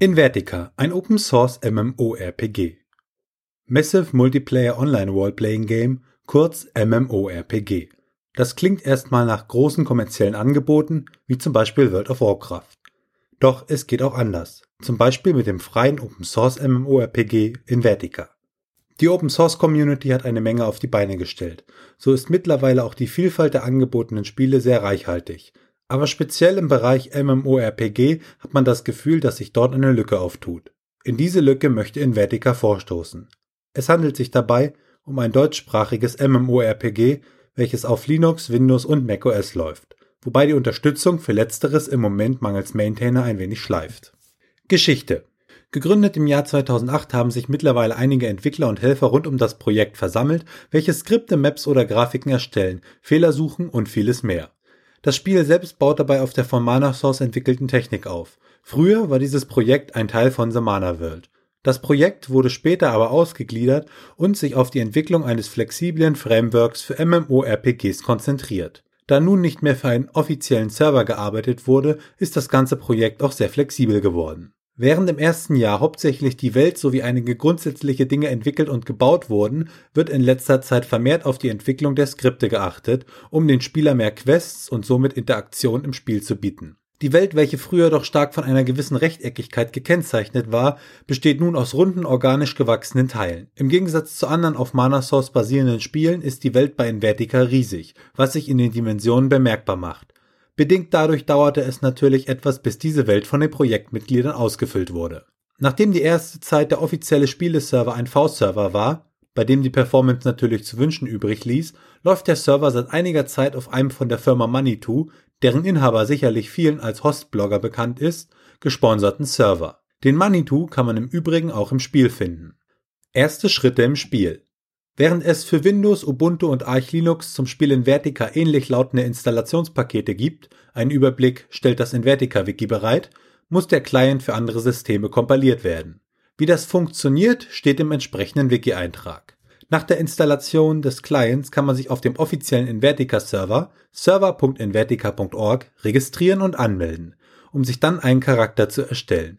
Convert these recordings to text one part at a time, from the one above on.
Invertica, ein Open Source MMORPG. Massive Multiplayer Online Roleplaying Game, kurz MMORPG. Das klingt erstmal nach großen kommerziellen Angeboten, wie zum Beispiel World of Warcraft. Doch es geht auch anders. Zum Beispiel mit dem freien Open Source MMORPG Invertica. Die Open Source Community hat eine Menge auf die Beine gestellt. So ist mittlerweile auch die Vielfalt der angebotenen Spiele sehr reichhaltig. Aber speziell im Bereich MMORPG hat man das Gefühl, dass sich dort eine Lücke auftut. In diese Lücke möchte Invertica vorstoßen. Es handelt sich dabei um ein deutschsprachiges MMORPG, welches auf Linux, Windows und macOS läuft, wobei die Unterstützung für letzteres im Moment mangels Maintainer ein wenig schleift. Geschichte Gegründet im Jahr 2008 haben sich mittlerweile einige Entwickler und Helfer rund um das Projekt versammelt, welche Skripte, Maps oder Grafiken erstellen, Fehler suchen und vieles mehr. Das Spiel selbst baut dabei auf der von Mana Source entwickelten Technik auf. Früher war dieses Projekt ein Teil von The Mana World. Das Projekt wurde später aber ausgegliedert und sich auf die Entwicklung eines flexiblen Frameworks für MMORPGs konzentriert. Da nun nicht mehr für einen offiziellen Server gearbeitet wurde, ist das ganze Projekt auch sehr flexibel geworden. Während im ersten Jahr hauptsächlich die Welt sowie einige grundsätzliche Dinge entwickelt und gebaut wurden, wird in letzter Zeit vermehrt auf die Entwicklung der Skripte geachtet, um den Spieler mehr Quests und somit Interaktion im Spiel zu bieten. Die Welt, welche früher doch stark von einer gewissen Rechteckigkeit gekennzeichnet war, besteht nun aus runden, organisch gewachsenen Teilen. Im Gegensatz zu anderen auf Mana Source basierenden Spielen ist die Welt bei Invertica riesig, was sich in den Dimensionen bemerkbar macht. Bedingt dadurch dauerte es natürlich etwas, bis diese Welt von den Projektmitgliedern ausgefüllt wurde. Nachdem die erste Zeit der offizielle Spieleserver ein V-Server war, bei dem die Performance natürlich zu wünschen übrig ließ, läuft der Server seit einiger Zeit auf einem von der Firma Manitou, deren Inhaber sicherlich vielen als Hostblogger bekannt ist, gesponserten Server. Den Manitou kann man im Übrigen auch im Spiel finden. Erste Schritte im Spiel. Während es für Windows, Ubuntu und Arch Linux zum Spiel Invertica ähnlich lautende Installationspakete gibt, ein Überblick stellt das Invertica-Wiki bereit, muss der Client für andere Systeme kompiliert werden. Wie das funktioniert, steht im entsprechenden Wiki-Eintrag. Nach der Installation des Clients kann man sich auf dem offiziellen Invertica-Server server.invertica.org registrieren und anmelden, um sich dann einen Charakter zu erstellen.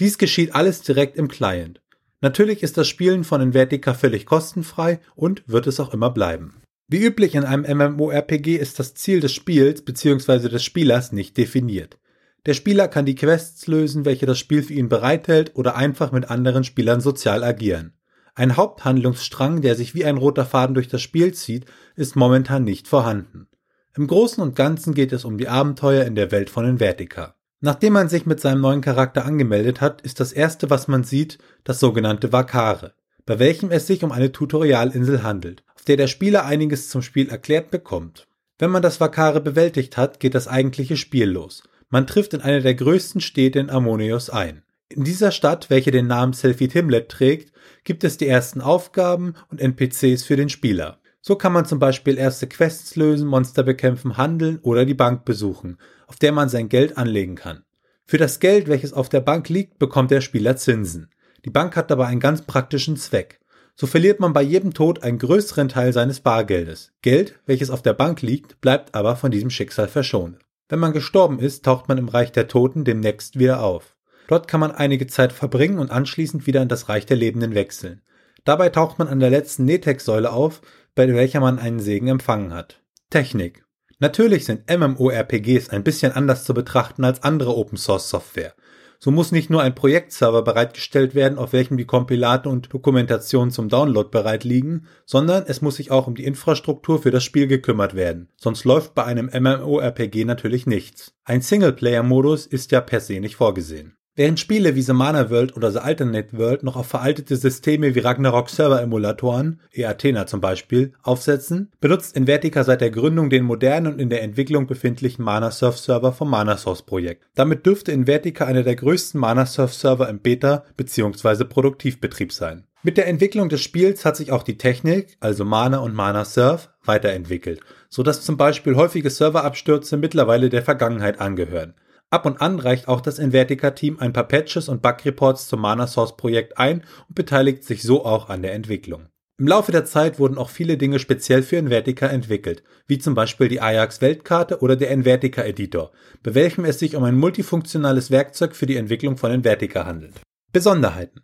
Dies geschieht alles direkt im Client. Natürlich ist das Spielen von Invertica völlig kostenfrei und wird es auch immer bleiben. Wie üblich in einem MMORPG ist das Ziel des Spiels bzw. des Spielers nicht definiert. Der Spieler kann die Quests lösen, welche das Spiel für ihn bereithält oder einfach mit anderen Spielern sozial agieren. Ein Haupthandlungsstrang, der sich wie ein roter Faden durch das Spiel zieht, ist momentan nicht vorhanden. Im Großen und Ganzen geht es um die Abenteuer in der Welt von Invertica. Nachdem man sich mit seinem neuen Charakter angemeldet hat, ist das erste, was man sieht, das sogenannte Vakare, bei welchem es sich um eine Tutorialinsel handelt, auf der der Spieler einiges zum Spiel erklärt bekommt. Wenn man das Vakare bewältigt hat, geht das eigentliche Spiel los. Man trifft in einer der größten Städte in Ammonios ein. In dieser Stadt, welche den Namen Selfie Timlet trägt, gibt es die ersten Aufgaben und NPCs für den Spieler. So kann man zum Beispiel erste Quests lösen, Monster bekämpfen, handeln oder die Bank besuchen, auf der man sein Geld anlegen kann. Für das Geld, welches auf der Bank liegt, bekommt der Spieler Zinsen. Die Bank hat dabei einen ganz praktischen Zweck. So verliert man bei jedem Tod einen größeren Teil seines Bargeldes. Geld, welches auf der Bank liegt, bleibt aber von diesem Schicksal verschont. Wenn man gestorben ist, taucht man im Reich der Toten demnächst wieder auf. Dort kann man einige Zeit verbringen und anschließend wieder in das Reich der Lebenden wechseln. Dabei taucht man an der letzten Netex-Säule auf, bei welcher man einen Segen empfangen hat. Technik. Natürlich sind MMORPGs ein bisschen anders zu betrachten als andere Open Source Software. So muss nicht nur ein Projektserver bereitgestellt werden, auf welchem die Kompilate und Dokumentation zum Download bereit liegen, sondern es muss sich auch um die Infrastruktur für das Spiel gekümmert werden. Sonst läuft bei einem MMORPG natürlich nichts. Ein Singleplayer-Modus ist ja per se nicht vorgesehen. Während Spiele wie The Mana World oder The Alternate World noch auf veraltete Systeme wie Ragnarok Server Emulatoren, eAthena zum Beispiel, aufsetzen, benutzt Invertica seit der Gründung den modernen und in der Entwicklung befindlichen Mana Surf Server vom Mana Source Projekt. Damit dürfte Invertica einer der größten Mana Surf Server im Beta- bzw. Produktivbetrieb sein. Mit der Entwicklung des Spiels hat sich auch die Technik, also Mana und Mana Surf, weiterentwickelt, so dass zum Beispiel häufige Serverabstürze mittlerweile der Vergangenheit angehören. Ab und an reicht auch das Invertica-Team ein paar Patches und Bug-Reports zum Mana Source Projekt ein und beteiligt sich so auch an der Entwicklung. Im Laufe der Zeit wurden auch viele Dinge speziell für Invertica entwickelt, wie zum Beispiel die Ajax-Weltkarte oder der Invertica-Editor, bei welchem es sich um ein multifunktionales Werkzeug für die Entwicklung von Invertica handelt. Besonderheiten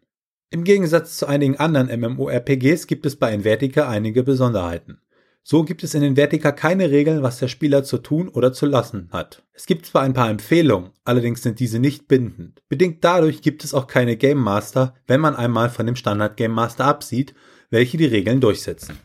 Im Gegensatz zu einigen anderen MMORPGs gibt es bei Invertica einige Besonderheiten. So gibt es in Invertica keine Regeln, was der Spieler zu tun oder zu lassen hat. Es gibt zwar ein paar Empfehlungen, allerdings sind diese nicht bindend. Bedingt dadurch gibt es auch keine Game Master, wenn man einmal von dem Standard Game Master absieht welche die Regeln durchsetzen.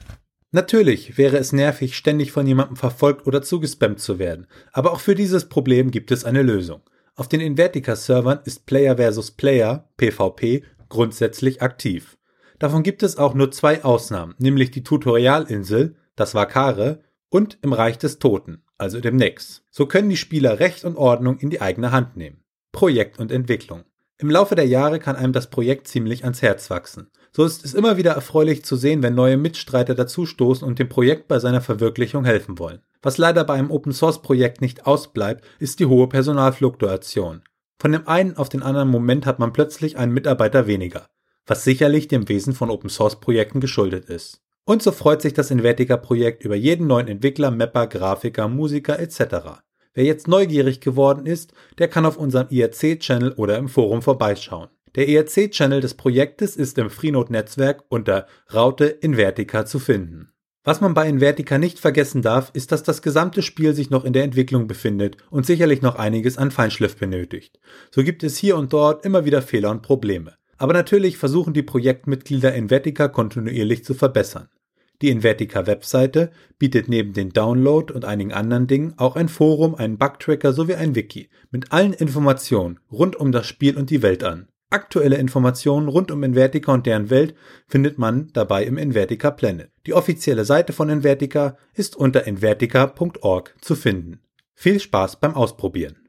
Natürlich wäre es nervig, ständig von jemandem verfolgt oder zugespammt zu werden, aber auch für dieses Problem gibt es eine Lösung. Auf den Invertica-Servern ist Player vs. Player, PvP, grundsätzlich aktiv. Davon gibt es auch nur zwei Ausnahmen, nämlich die Tutorialinsel, das Vakare, und im Reich des Toten, also dem Nex. So können die Spieler Recht und Ordnung in die eigene Hand nehmen. Projekt und Entwicklung. Im Laufe der Jahre kann einem das Projekt ziemlich ans Herz wachsen. So ist es immer wieder erfreulich zu sehen, wenn neue Mitstreiter dazustoßen und dem Projekt bei seiner Verwirklichung helfen wollen. Was leider bei einem Open Source Projekt nicht ausbleibt, ist die hohe Personalfluktuation. Von dem einen auf den anderen Moment hat man plötzlich einen Mitarbeiter weniger, was sicherlich dem Wesen von Open Source Projekten geschuldet ist. Und so freut sich das Invertica Projekt über jeden neuen Entwickler, Mapper, Grafiker, Musiker etc. Wer jetzt neugierig geworden ist, der kann auf unserem IRC-Channel oder im Forum vorbeischauen. Der ERC-Channel des Projektes ist im Freenode-Netzwerk unter Raute Invertica zu finden. Was man bei Invertica nicht vergessen darf, ist, dass das gesamte Spiel sich noch in der Entwicklung befindet und sicherlich noch einiges an Feinschliff benötigt. So gibt es hier und dort immer wieder Fehler und Probleme. Aber natürlich versuchen die Projektmitglieder Invertica kontinuierlich zu verbessern. Die Invertica-Webseite bietet neben den Download und einigen anderen Dingen auch ein Forum, einen Bugtracker sowie ein Wiki mit allen Informationen rund um das Spiel und die Welt an. Aktuelle Informationen rund um Invertica und deren Welt findet man dabei im Invertica Planet. Die offizielle Seite von Invertica ist unter invertica.org zu finden. Viel Spaß beim Ausprobieren!